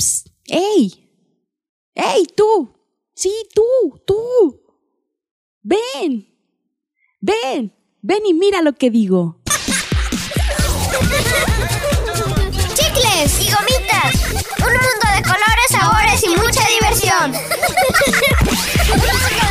Psst. ¡Ey! ¡Ey, tú! Sí, tú, tú. Ven. Ven. Ven y mira lo que digo. ¡Chicles y gomitas! Un mundo de colores, sabores y mucha diversión.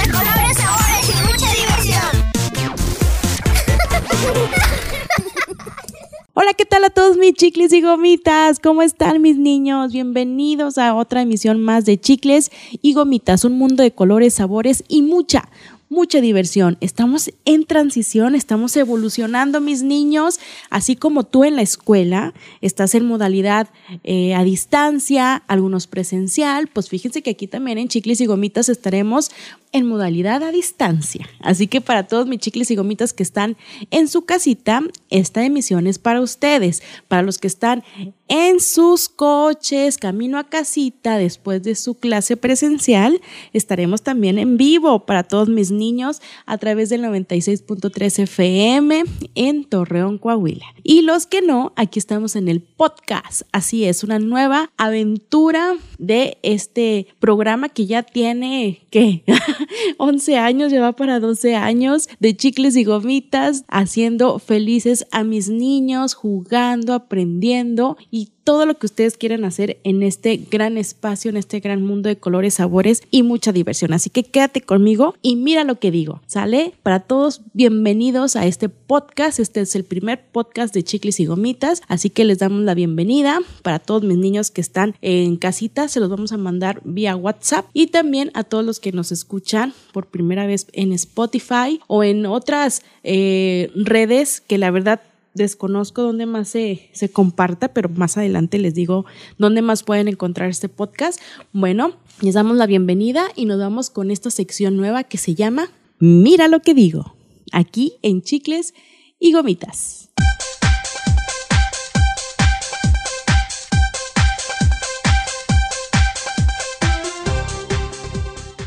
Hola, ¿qué tal a todos mis chicles y gomitas? ¿Cómo están mis niños? Bienvenidos a otra emisión más de Chicles y Gomitas, un mundo de colores, sabores y mucha, mucha diversión. Estamos en transición, estamos evolucionando mis niños, así como tú en la escuela estás en modalidad eh, a distancia, algunos presencial, pues fíjense que aquí también en Chicles y Gomitas estaremos en modalidad a distancia. Así que para todos mis chicles y gomitas que están en su casita, esta emisión es para ustedes. Para los que están en sus coches, camino a casita, después de su clase presencial, estaremos también en vivo para todos mis niños a través del 96.3 FM en Torreón, Coahuila. Y los que no, aquí estamos en el podcast. Así es, una nueva aventura de este programa que ya tiene, ¿qué? 11 años, lleva para 12 años de chicles y gomitas, haciendo felices a mis niños, jugando, aprendiendo y todo lo que ustedes quieran hacer en este gran espacio, en este gran mundo de colores, sabores y mucha diversión. Así que quédate conmigo y mira lo que digo. ¿Sale? Para todos, bienvenidos a este podcast. Este es el primer podcast de Chicles y Gomitas. Así que les damos la bienvenida. Para todos mis niños que están en casita, se los vamos a mandar vía WhatsApp. Y también a todos los que nos escuchan por primera vez en Spotify o en otras eh, redes que la verdad desconozco dónde más se, se comparta, pero más adelante les digo dónde más pueden encontrar este podcast. Bueno, les damos la bienvenida y nos vamos con esta sección nueva que se llama Mira lo que digo, aquí en Chicles y Gomitas.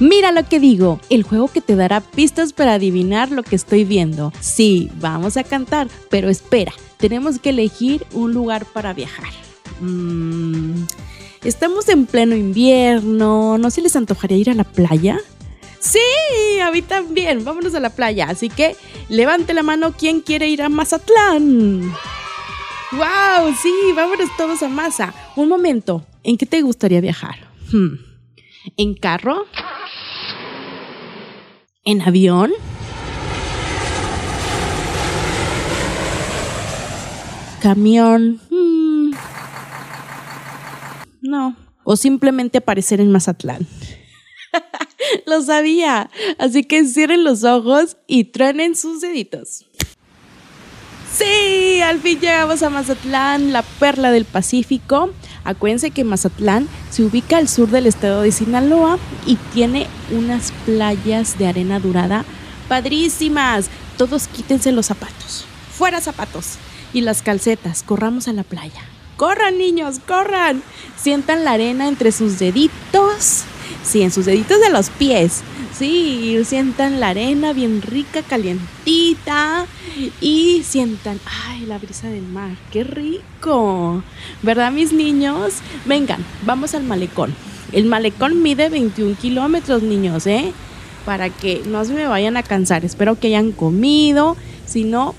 Mira lo que digo, el juego que te dará pistas para adivinar lo que estoy viendo. Sí, vamos a cantar, pero espera, tenemos que elegir un lugar para viajar. Mm, estamos en pleno invierno, ¿no se les antojaría ir a la playa? Sí, a mí también, vámonos a la playa, así que levante la mano quien quiere ir a Mazatlán. ¡Wow! Sí, vámonos todos a Maza. Un momento, ¿en qué te gustaría viajar? Hmm, ¿En carro? ¿En avión? ¿Camión? Mm. No. O simplemente aparecer en Mazatlán. Lo sabía. Así que cierren los ojos y truenen sus deditos. Sí, al fin llegamos a Mazatlán, la perla del Pacífico. Acuérdense que Mazatlán se ubica al sur del estado de Sinaloa y tiene unas playas de arena dorada padrísimas. Todos quítense los zapatos. Fuera zapatos. Y las calcetas. Corramos a la playa. Corran niños, corran. Sientan la arena entre sus deditos. Sí, en sus deditos de los pies. Sí, sientan la arena bien rica, calientita y sientan, ay, la brisa del mar, qué rico. ¿Verdad, mis niños? Vengan, vamos al malecón. El malecón mide 21 kilómetros, niños, ¿eh? Para que no se me vayan a cansar. Espero que hayan comido. Si no,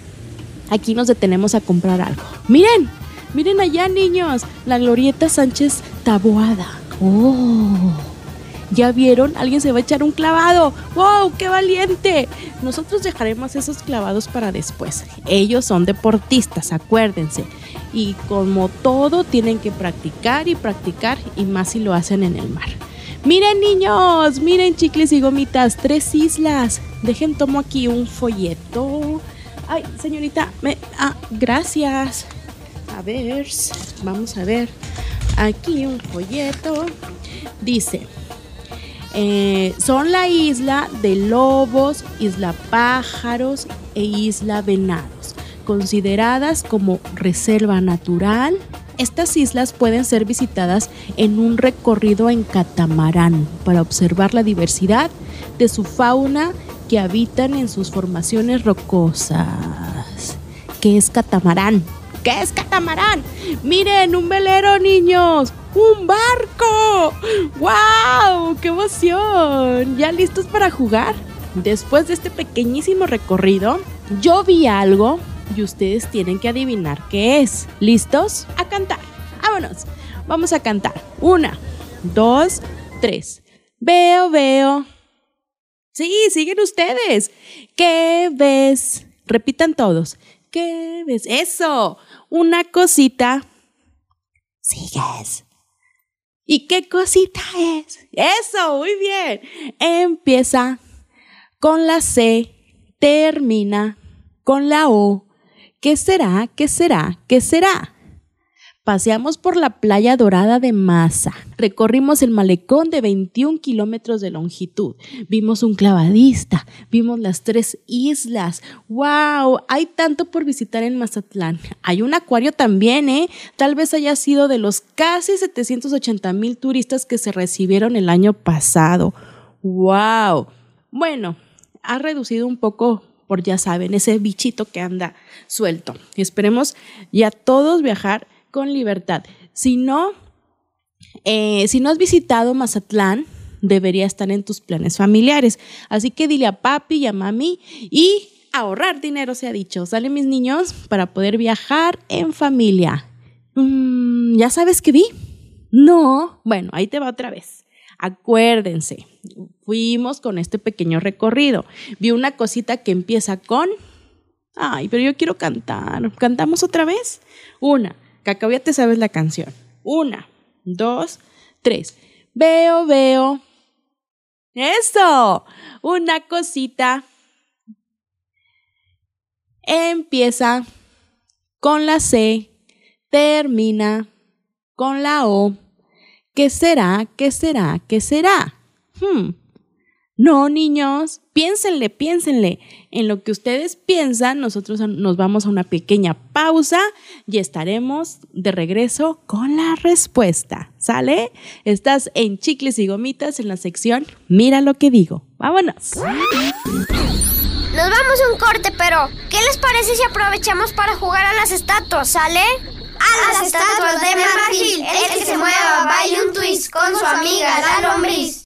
aquí nos detenemos a comprar algo. Miren, miren allá, niños, la glorieta Sánchez Taboada. ¡Oh! ¿Ya vieron? Alguien se va a echar un clavado. ¡Wow! ¡Qué valiente! Nosotros dejaremos esos clavados para después. Ellos son deportistas, acuérdense. Y como todo, tienen que practicar y practicar y más si lo hacen en el mar. Miren niños, miren chicles y gomitas, tres islas. Dejen, tomo aquí un folleto. Ay, señorita, me, ah, gracias. A ver, vamos a ver. Aquí un folleto. Dice, eh, son la isla de lobos, isla pájaros e isla venados, consideradas como reserva natural. Estas islas pueden ser visitadas en un recorrido en catamarán para observar la diversidad de su fauna que habitan en sus formaciones rocosas. ¿Qué es catamarán? ¿Qué es catamarán? Miren, un velero, niños. ¡Un barco! ¡Wow! ¡Qué emoción! ¿Ya listos para jugar? Después de este pequeñísimo recorrido, yo vi algo y ustedes tienen que adivinar qué es. ¿Listos? A cantar. Vámonos. Vamos a cantar. Una, dos, tres. Veo, veo. Sí, siguen ustedes. ¿Qué ves? Repitan todos. ¿Qué ves? Eso. Una cosita. Sigues. ¿Y qué cosita es? Eso, muy bien. Empieza con la C, termina con la O. ¿Qué será? ¿Qué será? ¿Qué será? Paseamos por la playa dorada de Masa. Recorrimos el malecón de 21 kilómetros de longitud. Vimos un clavadista. Vimos las tres islas. ¡Wow! Hay tanto por visitar en Mazatlán. Hay un acuario también, ¿eh? Tal vez haya sido de los casi 780 mil turistas que se recibieron el año pasado. ¡Wow! Bueno, ha reducido un poco por, ya saben, ese bichito que anda suelto. Esperemos ya todos viajar con libertad. Si no, eh, si no has visitado Mazatlán, debería estar en tus planes familiares. Así que dile a papi y a mami y ahorrar dinero, se ha dicho. Sale mis niños para poder viajar en familia. Mm, ¿Ya sabes qué vi? No. Bueno, ahí te va otra vez. Acuérdense, fuimos con este pequeño recorrido. Vi una cosita que empieza con... Ay, pero yo quiero cantar. ¿Cantamos otra vez? Una, Cacao, ya te sabes la canción. Una, dos, tres. Veo, veo. Eso. Una cosita. Empieza con la C. Termina con la O. ¿Qué será? ¿Qué será? ¿Qué será? Hmm. No, niños, piénsenle, piénsenle. En lo que ustedes piensan, nosotros nos vamos a una pequeña pausa y estaremos de regreso con la respuesta. ¿Sale? Estás en Chicles y Gomitas en la sección Mira lo que digo. Vámonos. Nos vamos a un corte, pero ¿qué les parece si aprovechamos para jugar a las estatuas, ¿sale? A las, estatuas de marfil, el que se mueva, baile un twist con su amiga la lombriz.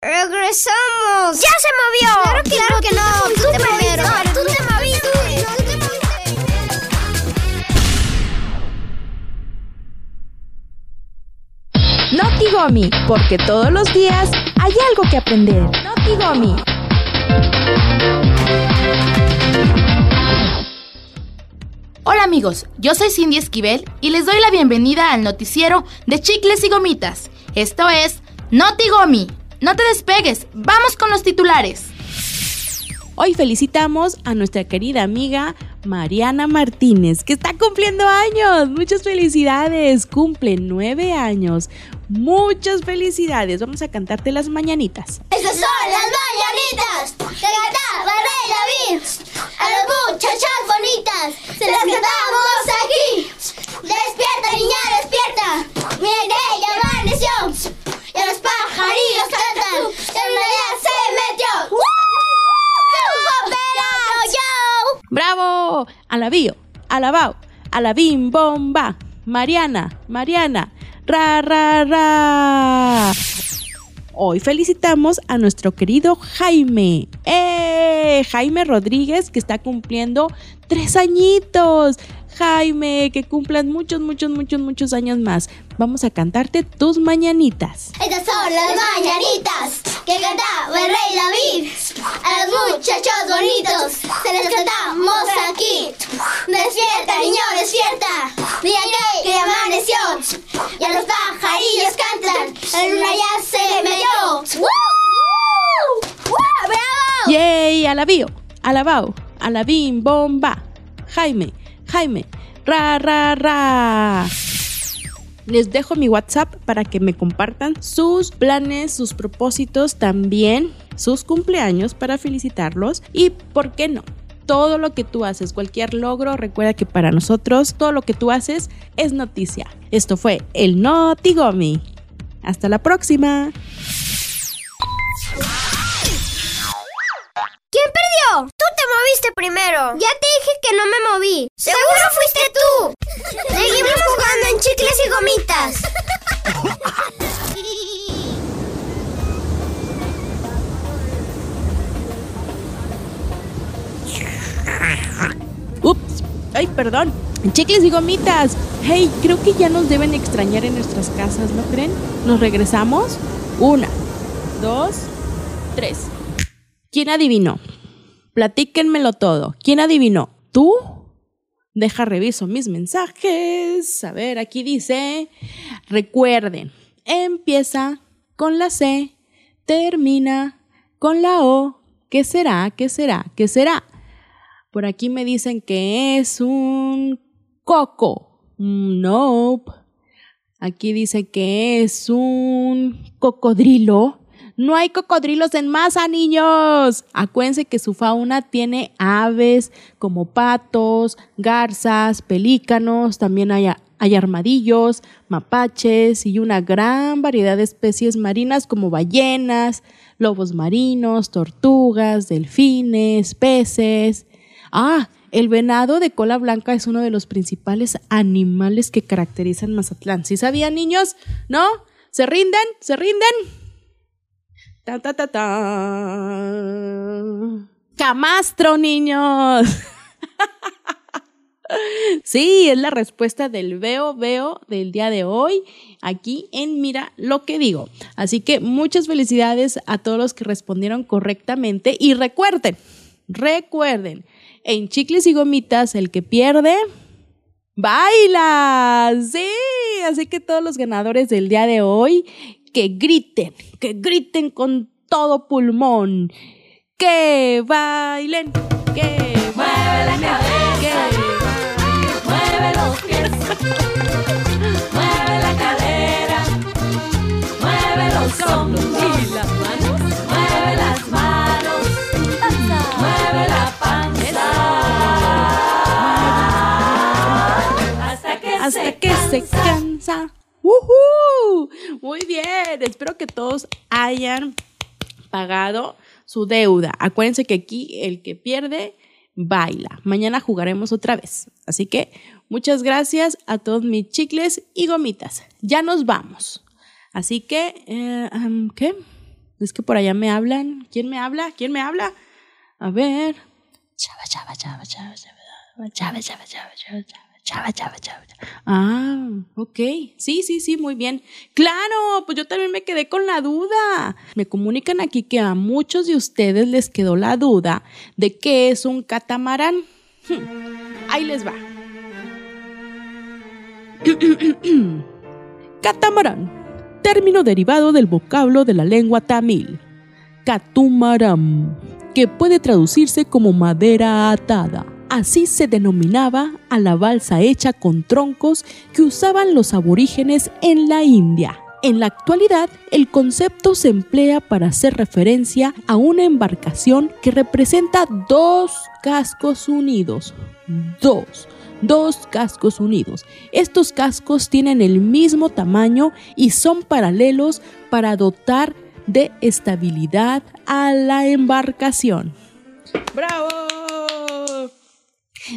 ¡Regresamos! ¡Ya se movió! Claro que, claro que no. Tú, te primero. Tú te moviste. Notigomi, porque todos los días hay algo que aprender. Notigomi. Hola amigos, yo soy Cindy Esquivel y les doy la bienvenida al noticiero de Chicles y Gomitas. Esto es Notigomi. No te despegues, vamos con los titulares. Hoy felicitamos a nuestra querida amiga Mariana Martínez, que está cumpliendo años. Muchas felicidades, cumple nueve años. Muchas felicidades. Vamos a cantarte las mañanitas. Estas son las mañanitas Rey David. A las muchachas bonitas se las cantamos aquí. Despierta, niña, despierta. Mira que ella amaneció. Y a los pajarillos cantan. Y una ya se metió. ¡Yo, yo! ¡Bravo! Alabío, alabao, alabim, bomba. Mariana, Mariana, ra, ra, ra. Hoy felicitamos a nuestro querido Jaime. ¡Eh! Jaime Rodríguez, que está cumpliendo tres añitos. Jaime, que cumplan muchos, muchos, muchos, muchos años más. Vamos a cantarte tus mañanitas. Estas son las mañanitas que cantaba el rey David. A los muchachos bonitos se les cantamos aquí. Despierta, niño, despierta. Mira que, que amaneció. Y a los pajarillos cantan. El luna ya se metió. ¡Woo! ¡Woo! ¡Bravo! ¡Yay! Alabío, alabao, alabim, bomba. Jaime, Jaime, ra, ra, ra. Les dejo mi WhatsApp para que me compartan sus planes, sus propósitos, también sus cumpleaños para felicitarlos y, ¿por qué no? Todo lo que tú haces, cualquier logro, recuerda que para nosotros todo lo que tú haces es noticia. Esto fue el Notigomi. Hasta la próxima. primero. Ya te dije que no me moví. Seguro, fuiste tú. Seguimos jugando en chicles y gomitas. Ups. Ay, perdón. Chicles y gomitas. Hey, creo que ya nos deben extrañar en nuestras casas, ¿no creen? Nos regresamos. Una, dos, tres. ¿Quién adivinó? Platíquenmelo todo. ¿Quién adivinó? ¿Tú? Deja reviso mis mensajes. A ver, aquí dice, recuerden, empieza con la C, termina con la O. ¿Qué será? ¿Qué será? ¿Qué será? Por aquí me dicen que es un coco. Nope. Aquí dice que es un cocodrilo. No hay cocodrilos en masa, niños. Acuérdense que su fauna tiene aves como patos, garzas, pelícanos, también hay, hay armadillos, mapaches y una gran variedad de especies marinas como ballenas, lobos marinos, tortugas, delfines, peces. Ah, el venado de cola blanca es uno de los principales animales que caracterizan Mazatlán. ¿Sí sabían, niños? ¿No? ¿Se rinden? ¿Se rinden? Ta, ta, ta, ta. Camastro, niños. Sí, es la respuesta del veo, veo del día de hoy aquí en Mira lo que digo. Así que muchas felicidades a todos los que respondieron correctamente y recuerden, recuerden, en chicles y gomitas el que pierde baila. Sí, así que todos los ganadores del día de hoy que griten, que griten con todo pulmón. Que bailen, que Mueve la cabeza, mueve los pies, mueve la cadera, mueve los hombros. Y las manos, mueve las manos, mueve la panza, hasta que hasta se que se cansa. Muy bien, espero que todos hayan pagado su deuda. Acuérdense que aquí el que pierde baila. Mañana jugaremos otra vez. Así que muchas gracias a todos mis chicles y gomitas. Ya nos vamos. Así que, eh, am, ¿qué? Es que por allá me hablan. ¿Quién me habla? ¿Quién me habla? A ver. Chava, chava, chava, chava, chava, chava, chava, chava, chava, chava, chava, chava, chava. Ah, ok. Sí, sí, sí, muy bien. Claro, pues yo también me quedé con la duda. Me comunican aquí que a muchos de ustedes les quedó la duda de qué es un catamarán. Hmm, Ahí les va. Catamarán, término derivado del vocablo de la lengua tamil. Catumaram, que puede traducirse como madera atada. Así se denominaba a la balsa hecha con troncos que usaban los aborígenes en la India. En la actualidad, el concepto se emplea para hacer referencia a una embarcación que representa dos cascos unidos. Dos. Dos cascos unidos. Estos cascos tienen el mismo tamaño y son paralelos para dotar de estabilidad a la embarcación. ¡Bravo!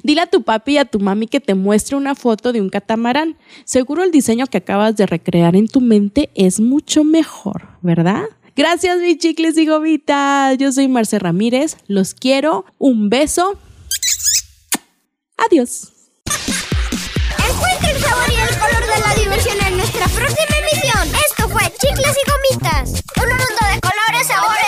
Dile a tu papi y a tu mami que te muestre una foto de un catamarán. Seguro el diseño que acabas de recrear en tu mente es mucho mejor, ¿verdad? Gracias, mis chicles y gomitas. Yo soy Marce Ramírez. Los quiero. Un beso. Adiós. Encuentra el sabor y el color de la diversión en nuestra próxima emisión. Esto fue Chicles y Gomitas. Un mundo de colores ahora.